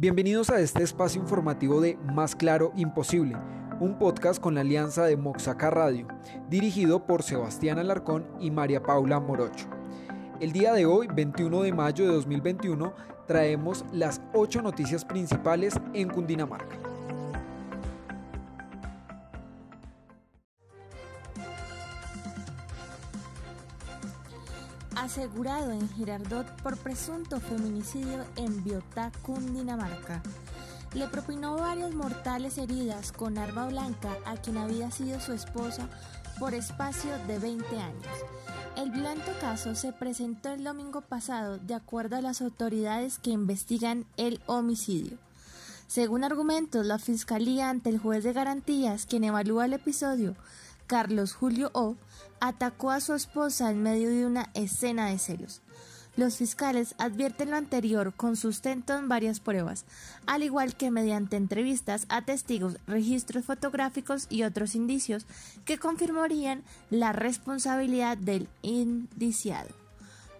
Bienvenidos a este espacio informativo de Más Claro Imposible, un podcast con la alianza de Moxaca Radio, dirigido por Sebastián Alarcón y María Paula Morocho. El día de hoy, 21 de mayo de 2021, traemos las ocho noticias principales en Cundinamarca. Asegurado en Girardot por presunto feminicidio en Biotá, Cundinamarca. Le propinó varias mortales heridas con arma blanca a quien había sido su esposa por espacio de 20 años. El violento caso se presentó el domingo pasado de acuerdo a las autoridades que investigan el homicidio. Según argumentos, la Fiscalía ante el juez de garantías, quien evalúa el episodio, Carlos Julio O, atacó a su esposa en medio de una escena de celos. Los fiscales advierten lo anterior con sustento en varias pruebas, al igual que mediante entrevistas a testigos, registros fotográficos y otros indicios que confirmarían la responsabilidad del indiciado.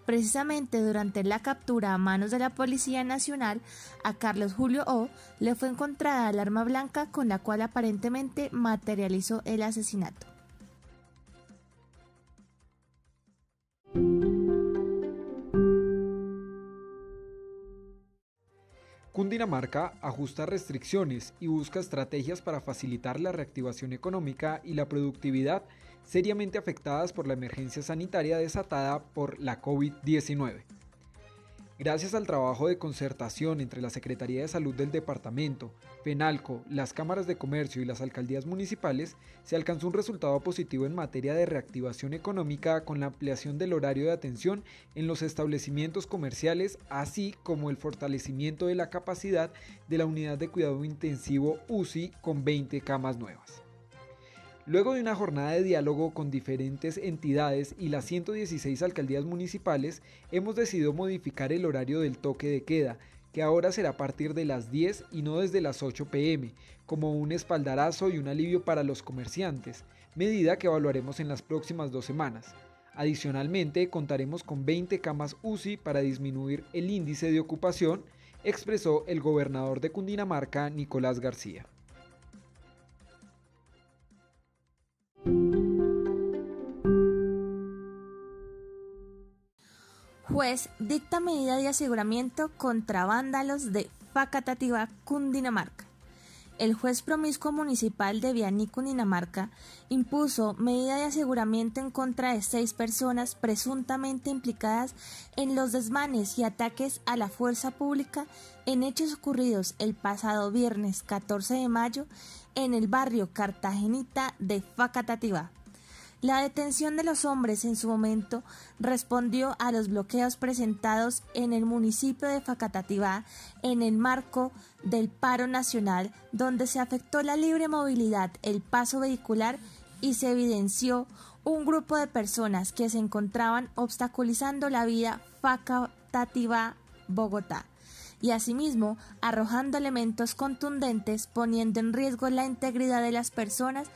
Precisamente durante la captura a manos de la Policía Nacional, a Carlos Julio O le fue encontrada el arma blanca con la cual aparentemente materializó el asesinato. Cundinamarca ajusta restricciones y busca estrategias para facilitar la reactivación económica y la productividad seriamente afectadas por la emergencia sanitaria desatada por la COVID-19. Gracias al trabajo de concertación entre la Secretaría de Salud del Departamento, Penalco, las cámaras de comercio y las alcaldías municipales, se alcanzó un resultado positivo en materia de reactivación económica con la ampliación del horario de atención en los establecimientos comerciales, así como el fortalecimiento de la capacidad de la unidad de cuidado intensivo UCI con 20 camas nuevas. Luego de una jornada de diálogo con diferentes entidades y las 116 alcaldías municipales, hemos decidido modificar el horario del toque de queda, que ahora será a partir de las 10 y no desde las 8 pm, como un espaldarazo y un alivio para los comerciantes, medida que evaluaremos en las próximas dos semanas. Adicionalmente, contaremos con 20 camas UCI para disminuir el índice de ocupación, expresó el gobernador de Cundinamarca, Nicolás García. Juez dicta medida de aseguramiento contra vándalos de Facatativá, Cundinamarca. El juez promiscuo municipal de Vianí, Cundinamarca, impuso medida de aseguramiento en contra de seis personas presuntamente implicadas en los desmanes y ataques a la fuerza pública en hechos ocurridos el pasado viernes 14 de mayo en el barrio Cartagenita de Facatativá. La detención de los hombres en su momento respondió a los bloqueos presentados en el municipio de Facatativá en el marco del paro nacional, donde se afectó la libre movilidad, el paso vehicular y se evidenció un grupo de personas que se encontraban obstaculizando la vía Facatativá-Bogotá y asimismo arrojando elementos contundentes poniendo en riesgo la integridad de las personas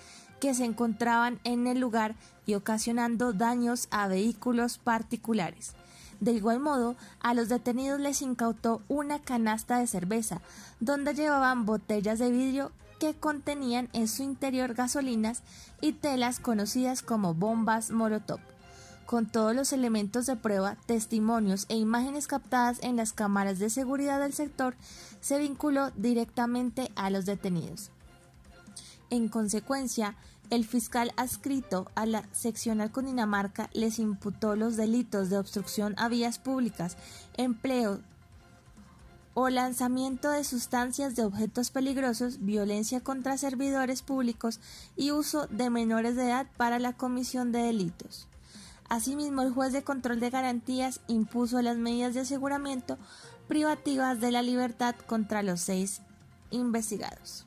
que se encontraban en el lugar y ocasionando daños a vehículos particulares. De igual modo, a los detenidos les incautó una canasta de cerveza, donde llevaban botellas de vidrio que contenían en su interior gasolinas y telas conocidas como bombas Molotov. Con todos los elementos de prueba, testimonios e imágenes captadas en las cámaras de seguridad del sector, se vinculó directamente a los detenidos. En consecuencia, el fiscal adscrito a la seccional Cundinamarca les imputó los delitos de obstrucción a vías públicas, empleo o lanzamiento de sustancias de objetos peligrosos, violencia contra servidores públicos y uso de menores de edad para la comisión de delitos. Asimismo, el juez de control de garantías impuso las medidas de aseguramiento privativas de la libertad contra los seis investigados.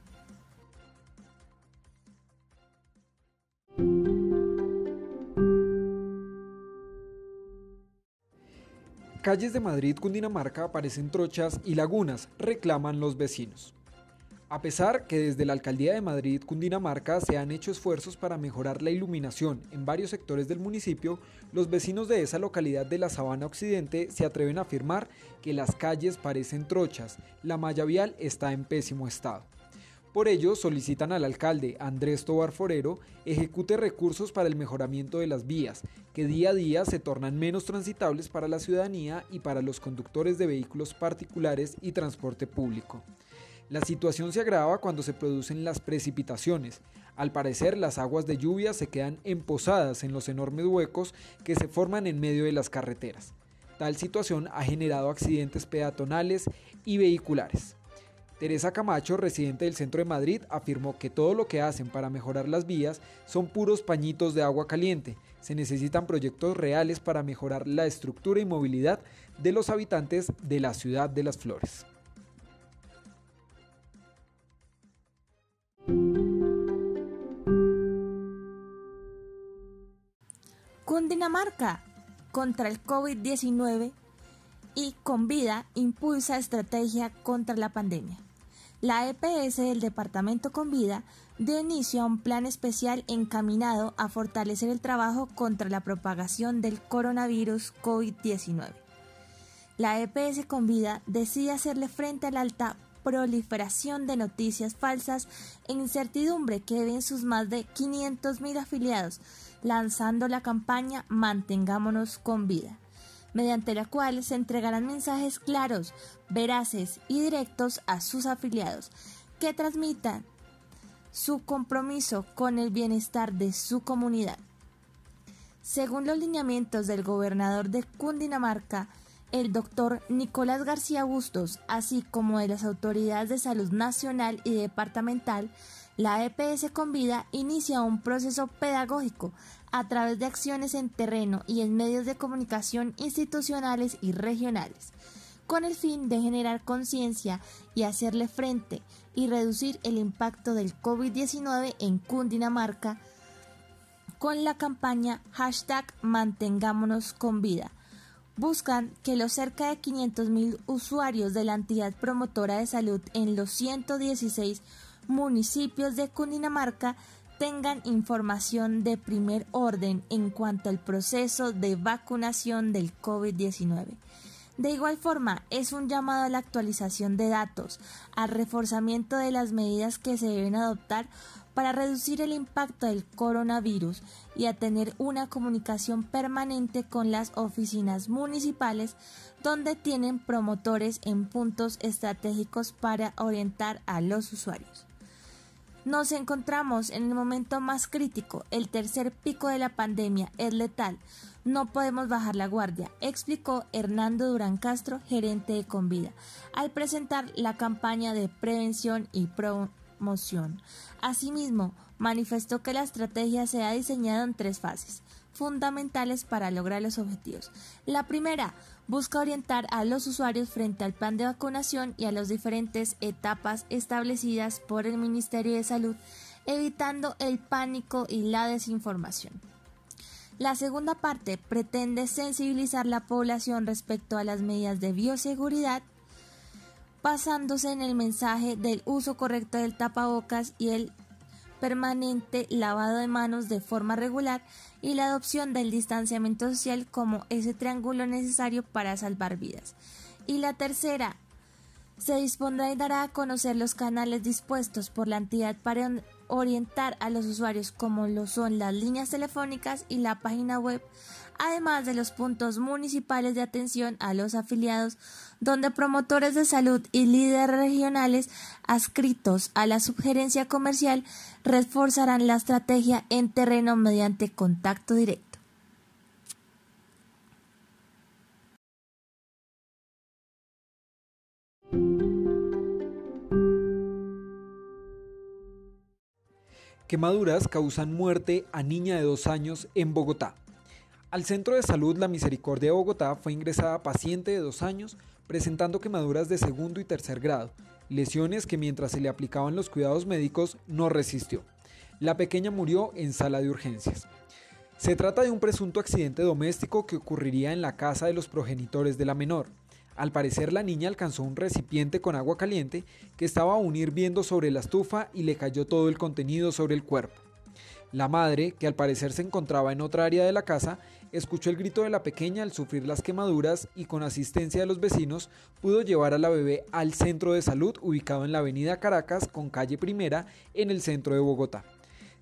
Calles de Madrid, Cundinamarca aparecen trochas y lagunas, reclaman los vecinos. A pesar que desde la Alcaldía de Madrid, Cundinamarca, se han hecho esfuerzos para mejorar la iluminación en varios sectores del municipio, los vecinos de esa localidad de la Sabana Occidente se atreven a afirmar que las calles parecen trochas, la malla vial está en pésimo estado. Por ello, solicitan al alcalde Andrés Tobar Forero ejecute recursos para el mejoramiento de las vías, que día a día se tornan menos transitables para la ciudadanía y para los conductores de vehículos particulares y transporte público. La situación se agrava cuando se producen las precipitaciones. Al parecer, las aguas de lluvia se quedan emposadas en los enormes huecos que se forman en medio de las carreteras. Tal situación ha generado accidentes peatonales y vehiculares. Teresa Camacho, residente del centro de Madrid, afirmó que todo lo que hacen para mejorar las vías son puros pañitos de agua caliente. Se necesitan proyectos reales para mejorar la estructura y movilidad de los habitantes de la ciudad de las flores. Cundinamarca contra el COVID-19 y con vida impulsa estrategia contra la pandemia. La EPS del Departamento Con Vida dio inicio a un plan especial encaminado a fortalecer el trabajo contra la propagación del coronavirus COVID-19. La EPS Con Vida decide hacerle frente a la alta proliferación de noticias falsas e incertidumbre que ven sus más de 500.000 afiliados, lanzando la campaña Mantengámonos con vida, mediante la cual se entregarán mensajes claros, veraces y directos a sus afiliados que transmitan su compromiso con el bienestar de su comunidad. Según los lineamientos del gobernador de Cundinamarca, el doctor Nicolás García Bustos, así como de las autoridades de salud nacional y departamental, la EPS Convida inicia un proceso pedagógico a través de acciones en terreno y en medios de comunicación institucionales y regionales, con el fin de generar conciencia y hacerle frente y reducir el impacto del COVID-19 en Cundinamarca con la campaña hashtag Mantengámonos con Vida. Buscan que los cerca de 500.000 usuarios de la entidad promotora de salud en los 116 municipios de Cundinamarca tengan información de primer orden en cuanto al proceso de vacunación del COVID-19. De igual forma, es un llamado a la actualización de datos, al reforzamiento de las medidas que se deben adoptar para reducir el impacto del coronavirus y a tener una comunicación permanente con las oficinas municipales donde tienen promotores en puntos estratégicos para orientar a los usuarios. Nos encontramos en el momento más crítico, el tercer pico de la pandemia es letal. No podemos bajar la guardia, explicó Hernando Durán Castro, gerente de Convida, al presentar la campaña de prevención y promoción moción. Asimismo, manifestó que la estrategia se ha diseñado en tres fases fundamentales para lograr los objetivos. La primera, busca orientar a los usuarios frente al plan de vacunación y a las diferentes etapas establecidas por el Ministerio de Salud, evitando el pánico y la desinformación. La segunda parte pretende sensibilizar la población respecto a las medidas de bioseguridad basándose en el mensaje del uso correcto del tapabocas y el permanente lavado de manos de forma regular y la adopción del distanciamiento social como ese triángulo necesario para salvar vidas. Y la tercera, se dispondrá y dará a conocer los canales dispuestos por la entidad para orientar a los usuarios como lo son las líneas telefónicas y la página web además de los puntos municipales de atención a los afiliados, donde promotores de salud y líderes regionales adscritos a la sugerencia comercial reforzarán la estrategia en terreno mediante contacto directo. Quemaduras causan muerte a niña de dos años en Bogotá. Al Centro de Salud La Misericordia de Bogotá fue ingresada paciente de dos años presentando quemaduras de segundo y tercer grado, lesiones que mientras se le aplicaban los cuidados médicos no resistió. La pequeña murió en sala de urgencias. Se trata de un presunto accidente doméstico que ocurriría en la casa de los progenitores de la menor. Al parecer la niña alcanzó un recipiente con agua caliente que estaba aún hirviendo sobre la estufa y le cayó todo el contenido sobre el cuerpo. La madre, que al parecer se encontraba en otra área de la casa, escuchó el grito de la pequeña al sufrir las quemaduras y con asistencia de los vecinos pudo llevar a la bebé al centro de salud ubicado en la avenida Caracas con calle Primera en el centro de Bogotá.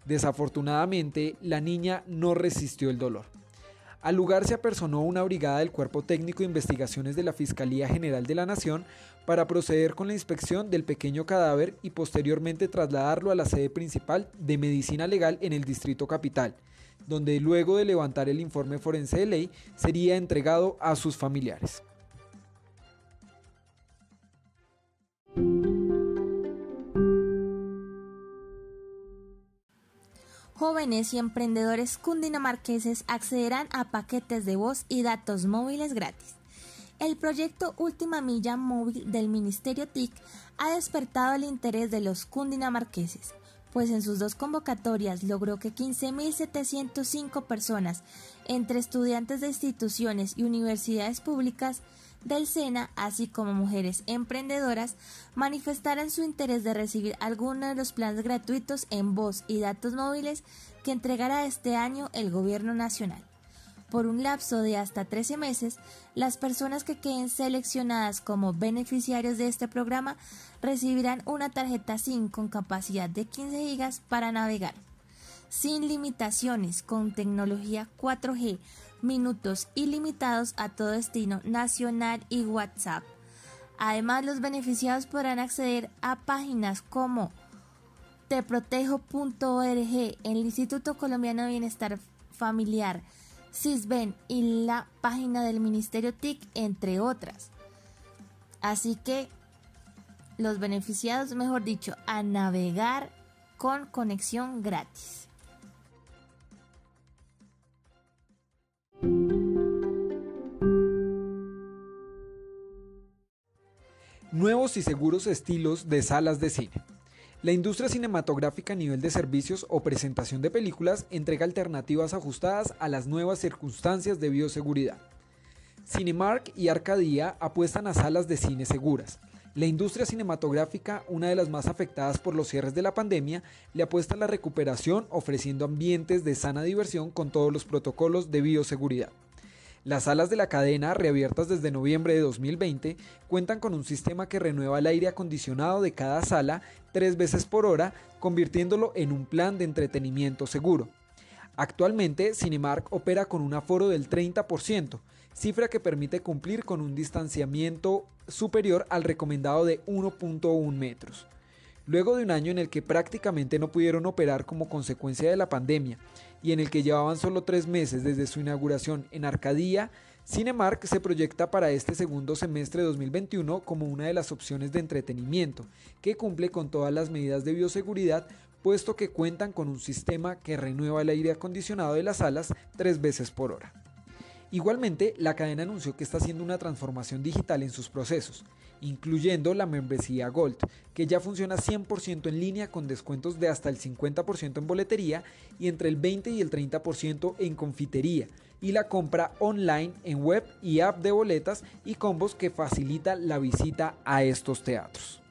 Desafortunadamente, la niña no resistió el dolor. Al lugar se apersonó una brigada del Cuerpo Técnico de Investigaciones de la Fiscalía General de la Nación para proceder con la inspección del pequeño cadáver y posteriormente trasladarlo a la sede principal de Medicina Legal en el Distrito Capital, donde luego de levantar el informe forense de ley sería entregado a sus familiares. Jóvenes y emprendedores cundinamarqueses accederán a paquetes de voz y datos móviles gratis. El proyecto Última Milla Móvil del Ministerio TIC ha despertado el interés de los cundinamarqueses, pues en sus dos convocatorias logró que 15.705 personas, entre estudiantes de instituciones y universidades públicas, del SENA, así como mujeres emprendedoras, manifestaran su interés de recibir alguno de los planes gratuitos en voz y datos móviles que entregará este año el Gobierno Nacional. Por un lapso de hasta 13 meses, las personas que queden seleccionadas como beneficiarios de este programa recibirán una tarjeta SIM con capacidad de 15 GB para navegar, sin limitaciones, con tecnología 4G minutos ilimitados a todo destino nacional y WhatsApp. Además, los beneficiados podrán acceder a páginas como teprotejo.org, el Instituto Colombiano de Bienestar Familiar, CISBEN y la página del Ministerio TIC, entre otras. Así que los beneficiados, mejor dicho, a navegar con conexión gratis. Nuevos y seguros estilos de salas de cine. La industria cinematográfica a nivel de servicios o presentación de películas entrega alternativas ajustadas a las nuevas circunstancias de bioseguridad. Cinemark y Arcadia apuestan a salas de cine seguras. La industria cinematográfica, una de las más afectadas por los cierres de la pandemia, le apuesta a la recuperación ofreciendo ambientes de sana diversión con todos los protocolos de bioseguridad. Las salas de la cadena, reabiertas desde noviembre de 2020, cuentan con un sistema que renueva el aire acondicionado de cada sala tres veces por hora, convirtiéndolo en un plan de entretenimiento seguro. Actualmente, Cinemark opera con un aforo del 30%, cifra que permite cumplir con un distanciamiento superior al recomendado de 1.1 metros. Luego de un año en el que prácticamente no pudieron operar como consecuencia de la pandemia y en el que llevaban solo tres meses desde su inauguración en Arcadía, Cinemark se proyecta para este segundo semestre de 2021 como una de las opciones de entretenimiento, que cumple con todas las medidas de bioseguridad, puesto que cuentan con un sistema que renueva el aire acondicionado de las salas tres veces por hora. Igualmente, la cadena anunció que está haciendo una transformación digital en sus procesos, incluyendo la membresía Gold, que ya funciona 100% en línea con descuentos de hasta el 50% en boletería y entre el 20 y el 30% en confitería, y la compra online en web y app de boletas y combos que facilita la visita a estos teatros.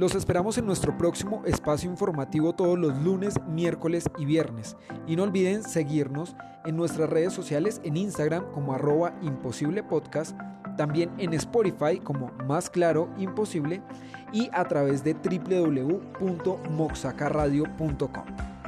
Los esperamos en nuestro próximo espacio informativo todos los lunes, miércoles y viernes. Y no olviden seguirnos en nuestras redes sociales en Instagram como arroba imposible podcast, también en Spotify como más claro imposible y a través de www.moxacaradio.com.